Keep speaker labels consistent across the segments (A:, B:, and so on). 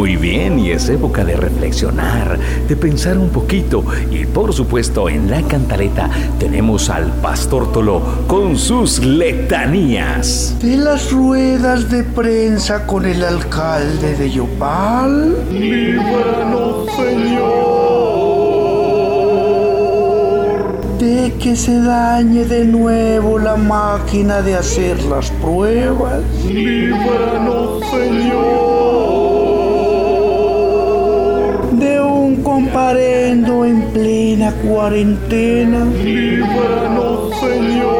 A: Muy bien, y es época de reflexionar, de pensar un poquito. Y por supuesto, en la cantaleta tenemos al Pastor Tolo con sus letanías.
B: De las ruedas de prensa con el alcalde de Yopal.
C: Líbranos, Señor.
B: Que se dañe de nuevo la máquina de hacer las pruebas.
C: Líbranos, Señor.
B: comparendo en plena cuarentena.
C: Líbranos, Señor.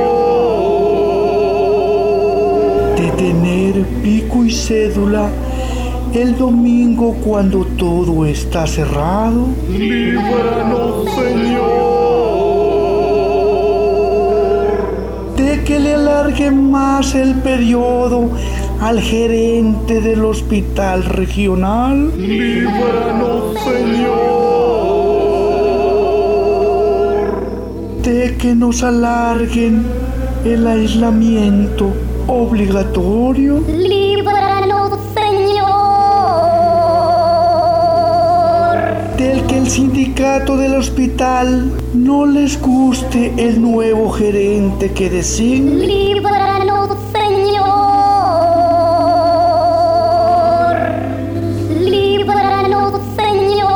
B: De tener pico y cédula el domingo cuando todo está cerrado.
C: Líbranos, Señor.
B: Alarguen más el periodo al gerente del hospital regional.
C: Líbranos, Señor.
B: De que nos alarguen el aislamiento obligatorio. Sindicato del hospital no les guste el nuevo gerente que designe.
D: Líbranos, Señor. Líbranos, Señor.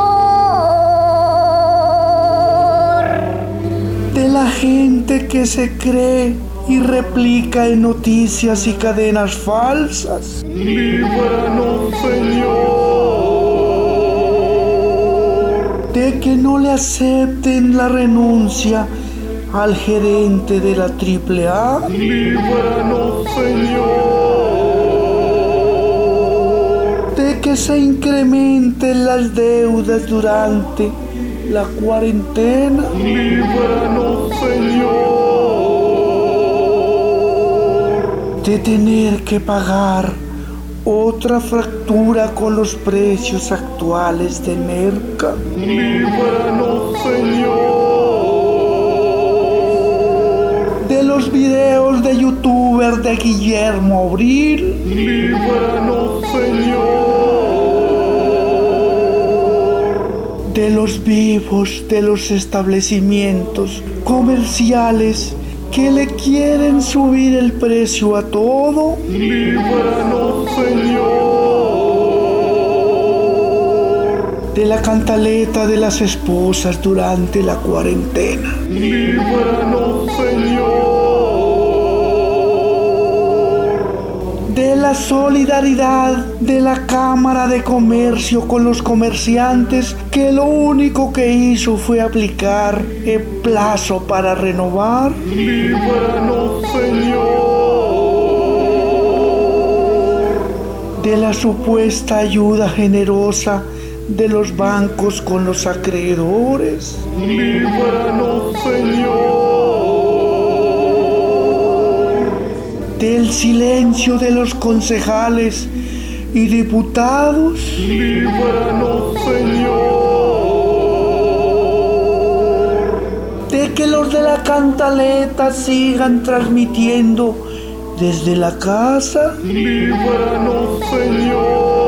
B: De la gente que se cree y replica en noticias y cadenas falsas.
C: Líbranos, Señor.
B: De que no le acepten la renuncia al gerente de la AAA.
C: Líbranos, Señor.
B: De que se incrementen las deudas durante la cuarentena.
C: Líbranos, Señor.
B: De tener que pagar otra fractura con los precios actuales de merca.
C: Líbranos, Señor.
B: De los videos de youtuber de Guillermo Abril.
C: Líbranos, Señor.
B: De los vivos de los establecimientos comerciales que le quieren subir el precio a todo.
C: Líbranos, Señor.
B: De la cantaleta de las esposas durante la cuarentena.
C: Líbranos, Señor.
B: La solidaridad de la Cámara de Comercio con los comerciantes que lo único que hizo fue aplicar el plazo para renovar.
C: Líbranos, Señor.
B: De la supuesta ayuda generosa de los bancos con los acreedores.
C: Líbranos, Señor.
B: Del silencio de los concejales y diputados.
C: Líbranos, Señor.
B: De que los de la cantaleta sigan transmitiendo desde la casa.
C: Líbranos, Señor.